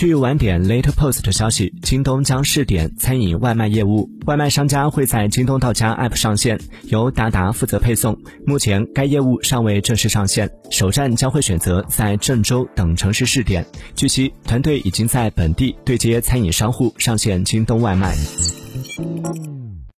据晚点 later post 消息，京东将试点餐饮外卖业务。外卖商家会在京东到家 APP 上线，由达达负责配送。目前该业务尚未正式上线，首站将会选择在郑州等城市试点。据悉，团队已经在本地对接餐饮商户上线京东外卖。